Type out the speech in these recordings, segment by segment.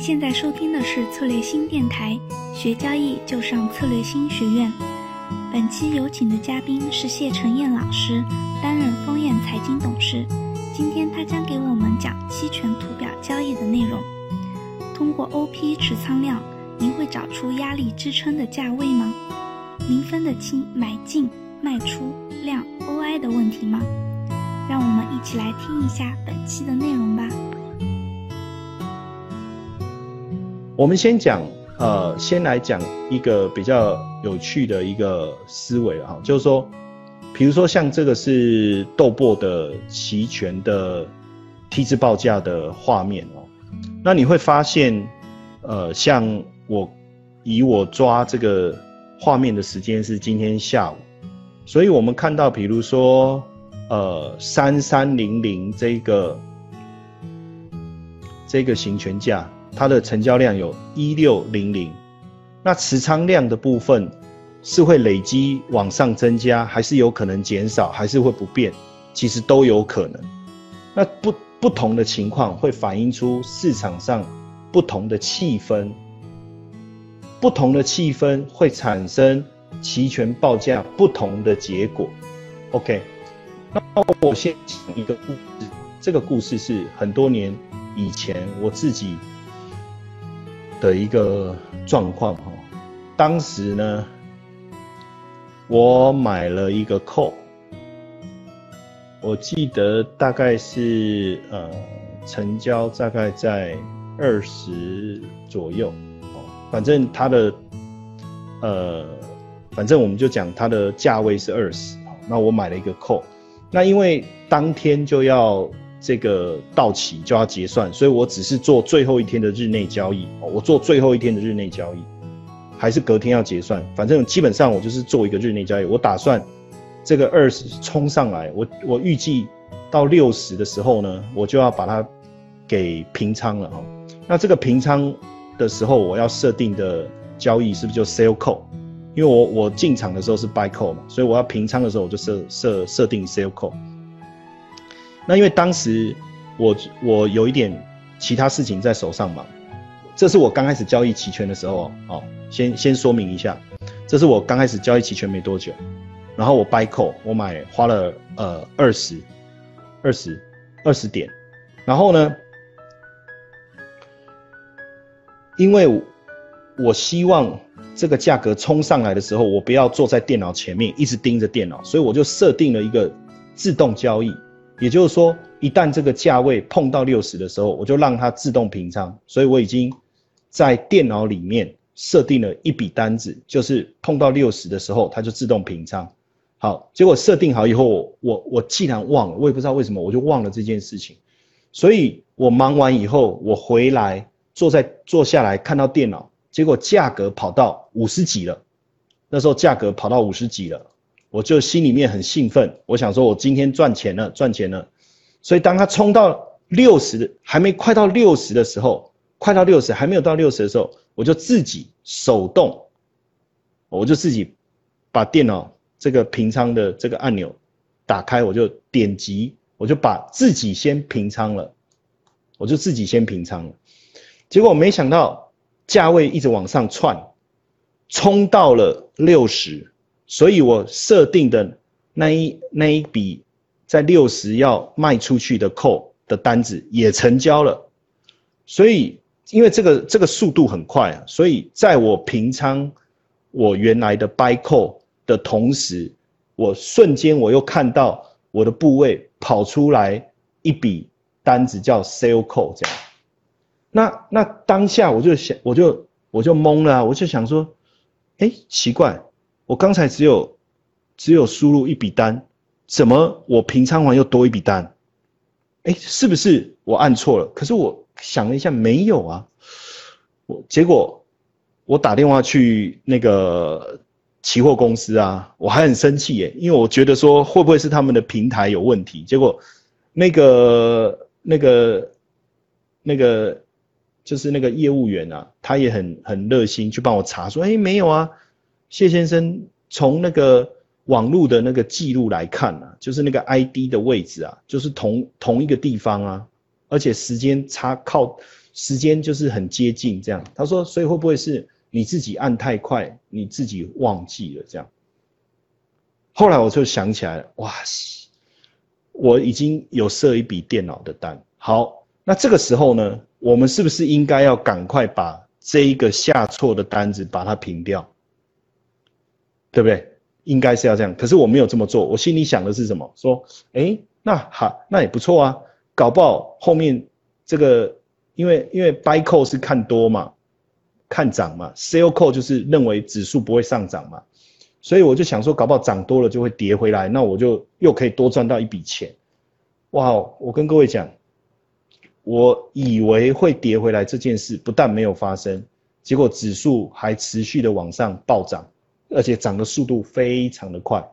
现在收听的是策略新电台，学交易就上策略新学院。本期有请的嘉宾是谢晨燕老师，担任丰燕财经董事。今天他将给我们讲期权图表交易的内容。通过 OP 持仓量，您会找出压力支撑的价位吗？您分得清买进、卖出、量、OI 的问题吗？让我们一起来听一下本期的内容吧。我们先讲，呃，先来讲一个比较有趣的一个思维哈，就是说，比如说像这个是豆粕的期权的 T 字报价的画面哦，那你会发现，呃，像我以我抓这个画面的时间是今天下午，所以我们看到，比如说，呃，三三零零这个这个行权价。它的成交量有一六零零，那持仓量的部分是会累积往上增加，还是有可能减少，还是会不变？其实都有可能。那不不同的情况会反映出市场上不同的气氛，不同的气氛会产生期权报价不同的结果。OK，那我先讲一个故事，这个故事是很多年以前我自己。的一个状况哈，当时呢，我买了一个扣，我记得大概是呃成交大概在二十左右哦，反正它的呃，反正我们就讲它的价位是二十，那我买了一个扣，那因为当天就要。这个到期就要结算，所以我只是做最后一天的日内交易。我做最后一天的日内交易，还是隔天要结算，反正基本上我就是做一个日内交易。我打算这个二十冲上来，我我预计到六十的时候呢，我就要把它给平仓了哈。那这个平仓的时候，我要设定的交易是不是就 sell call？因为我我进场的时候是 buy call 嘛，所以我要平仓的时候我就设设设定 sell call。那因为当时我我有一点其他事情在手上嘛，这是我刚开始交易期权的时候哦，先先说明一下，这是我刚开始交易期权没多久，然后我 buy call 我买花了呃二十二十二十点，然后呢，因为我希望这个价格冲上来的时候，我不要坐在电脑前面一直盯着电脑，所以我就设定了一个自动交易。也就是说，一旦这个价位碰到六十的时候，我就让它自动平仓。所以我已经在电脑里面设定了一笔单子，就是碰到六十的时候，它就自动平仓。好，结果设定好以后，我我既然忘了，我也不知道为什么，我就忘了这件事情。所以我忙完以后，我回来坐在坐下来看到电脑，结果价格跑到五十几了。那时候价格跑到五十几了。我就心里面很兴奋，我想说，我今天赚钱了，赚钱了。所以当它冲到六十，还没快到六十的时候，快到六十还没有到六十的时候，我就自己手动，我就自己把电脑这个平仓的这个按钮打开，我就点击，我就把自己先平仓了，我就自己先平仓了。结果没想到价位一直往上窜，冲到了六十。所以我设定的那一那一笔在六十要卖出去的扣的单子也成交了，所以因为这个这个速度很快啊，所以在我平仓我原来的 buy call 的同时，我瞬间我又看到我的部位跑出来一笔单子叫 sell call 这样，那那当下我就想我就我就懵了，我就想说，哎，奇怪。我刚才只有只有输入一笔单，怎么我平仓完又多一笔单？哎，是不是我按错了？可是我想了一下，没有啊。我结果我打电话去那个期货公司啊，我还很生气耶，因为我觉得说会不会是他们的平台有问题？结果那个那个那个就是那个业务员啊，他也很很热心去帮我查，说哎没有啊。谢先生从那个网络的那个记录来看啊，就是那个 ID 的位置啊，就是同同一个地方啊，而且时间差靠时间就是很接近这样。他说，所以会不会是你自己按太快，你自己忘记了这样？后来我就想起来了，哇塞，我已经有设一笔电脑的单。好，那这个时候呢，我们是不是应该要赶快把这一个下错的单子把它平掉？对不对？应该是要这样。可是我没有这么做，我心里想的是什么？说，哎，那好，那也不错啊。搞不好后面这个，因为因为 buy call 是看多嘛，看涨嘛，sell call 就是认为指数不会上涨嘛。所以我就想说，搞不好涨多了就会跌回来，那我就又可以多赚到一笔钱。哇，我跟各位讲，我以为会跌回来这件事不但没有发生，结果指数还持续的往上暴涨，而且涨的速度非常的快。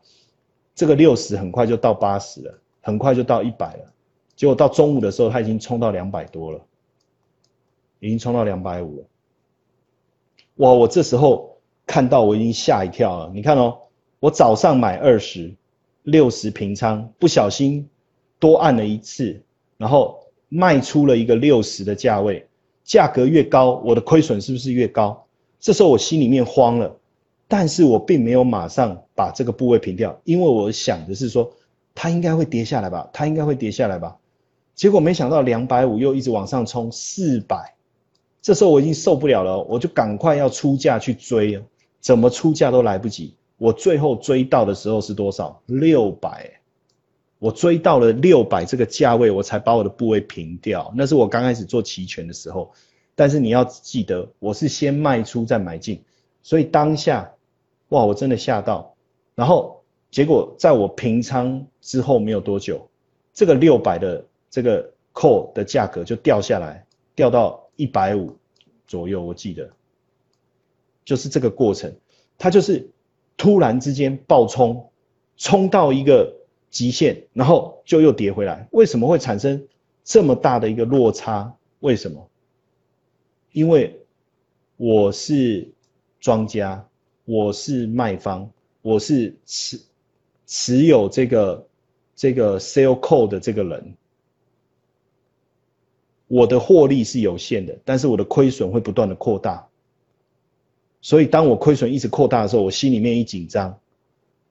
这个六十很快就到八十了，很快就到一百了。结果到中午的时候，它已经冲到两百多了，已经冲到两百五了。哇，我这时候。看到我已经吓一跳了。你看哦，我早上买二十六十平仓，不小心多按了一次，然后卖出了一个六十的价位，价格越高，我的亏损是不是越高？这时候我心里面慌了，但是我并没有马上把这个部位平掉，因为我想的是说，它应该会跌下来吧，它应该会跌下来吧。结果没想到两百五又一直往上冲四百，这时候我已经受不了了，我就赶快要出价去追啊。怎么出价都来不及，我最后追到的时候是多少？六百，我追到了六百这个价位，我才把我的部位平掉。那是我刚开始做期权的时候，但是你要记得，我是先卖出再买进，所以当下，哇，我真的吓到。然后结果在我平仓之后没有多久，这个六百的这个 call 的价格就掉下来，掉到一百五左右，我记得。就是这个过程，它就是突然之间爆冲，冲到一个极限，然后就又跌回来。为什么会产生这么大的一个落差？为什么？因为我是庄家，我是卖方，我是持持有这个这个 sell call 的这个人，我的获利是有限的，但是我的亏损会不断的扩大。所以，当我亏损一直扩大的时候，我心里面一紧张，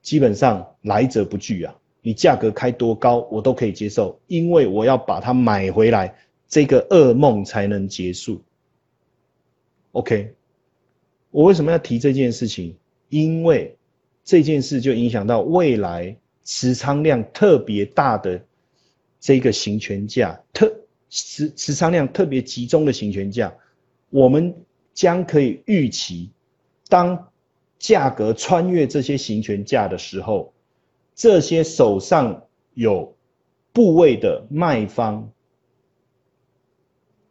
基本上来者不拒啊！你价格开多高，我都可以接受，因为我要把它买回来，这个噩梦才能结束。OK，我为什么要提这件事情？因为这件事就影响到未来持仓量特别大的这个行权价，特持持仓量特别集中的行权价，我们将可以预期。当价格穿越这些行权价的时候，这些手上有部位的卖方，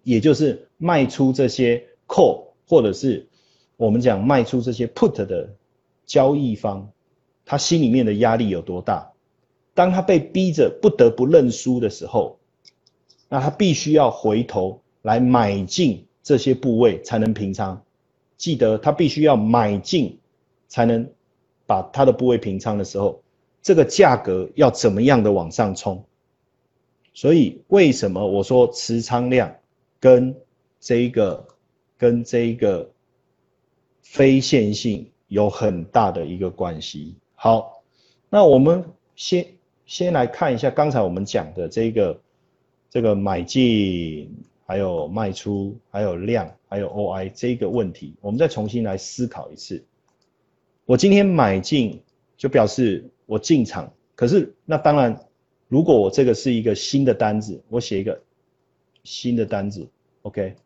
也就是卖出这些 call 或者是我们讲卖出这些 put 的交易方，他心里面的压力有多大？当他被逼着不得不认输的时候，那他必须要回头来买进这些部位才能平仓。记得他必须要买进，才能把他的部位平仓的时候，这个价格要怎么样的往上冲？所以为什么我说持仓量跟这一个跟这一个非线性有很大的一个关系？好，那我们先先来看一下刚才我们讲的这个这个买进。还有卖出，还有量，还有 OI 这个问题，我们再重新来思考一次。我今天买进，就表示我进场。可是那当然，如果我这个是一个新的单子，我写一个新的单子，OK。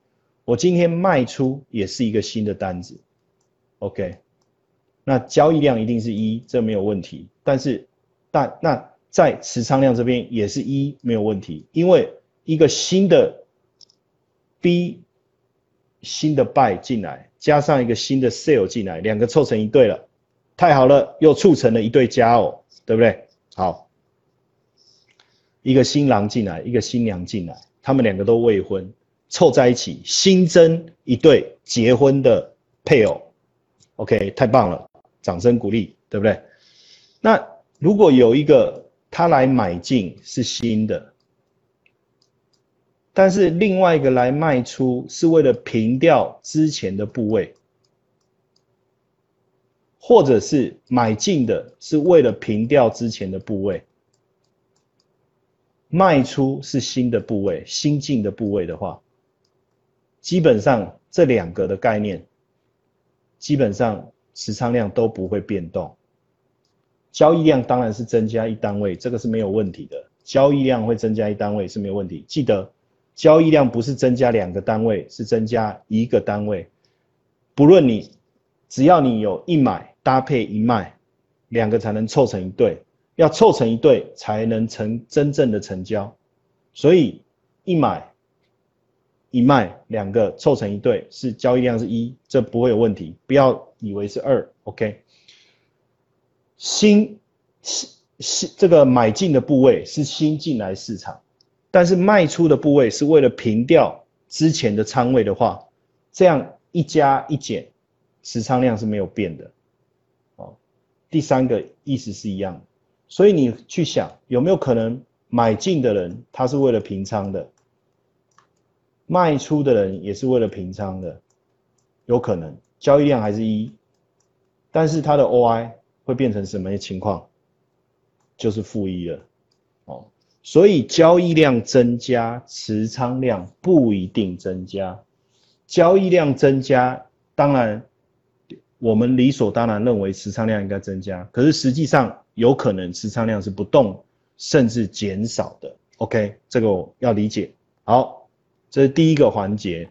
我今天卖出也是一个新的单子，OK。那交易量一定是一，这没有问题。但是，但那在持仓量这边也是一，没有问题，因为一个新的。B 新的 buy 进来，加上一个新的 sell 进来，两个凑成一对了，太好了，又促成了一对佳偶，对不对？好，一个新郎进来，一个新娘进来，他们两个都未婚，凑在一起，新增一对结婚的配偶。OK，太棒了，掌声鼓励，对不对？那如果有一个他来买进是新的。但是另外一个来卖出是为了平掉之前的部位，或者是买进的是为了平掉之前的部位，卖出是新的部位、新进的部位的话，基本上这两个的概念，基本上持仓量都不会变动。交易量当然是增加一单位，这个是没有问题的。交易量会增加一单位是没有问题。记得，交易量不是增加两个单位，是增加一个单位。不论你，只要你有一买搭配一卖，两个才能凑成一对。要凑成一对才能成真正的成交。所以一买一卖两个凑成一对，是交易量是一，这不会有问题。不要以为是二，OK。新新新这个买进的部位是新进来市场，但是卖出的部位是为了平掉之前的仓位的话，这样一加一减，持仓量是没有变的。哦，第三个意思是一样，所以你去想有没有可能买进的人他是为了平仓的，卖出的人也是为了平仓的，有可能交易量还是一，但是它的 OI。会变成什么情况？就是负一了，哦，所以交易量增加，持仓量不一定增加。交易量增加，当然我们理所当然认为持仓量应该增加，可是实际上有可能持仓量是不动，甚至减少的。OK，这个我要理解。好，这是第一个环节。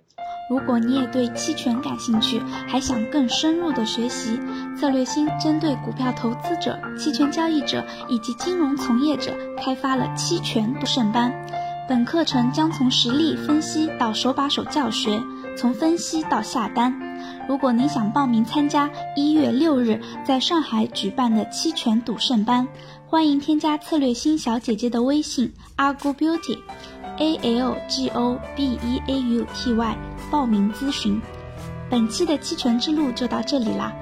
如果你也对期权感兴趣，还想更深入的学习，策略星针对股票投资者、期权交易者以及金融从业者开发了期权读胜班。本课程将从实例分析到手把手教学，从分析到下单。如果您想报名参加一月六日在上海举办的期权赌圣班，欢迎添加策略星小姐姐的微信 Algo A L G O B E A U T Y，。报名咨询，本期的期权之路就到这里啦。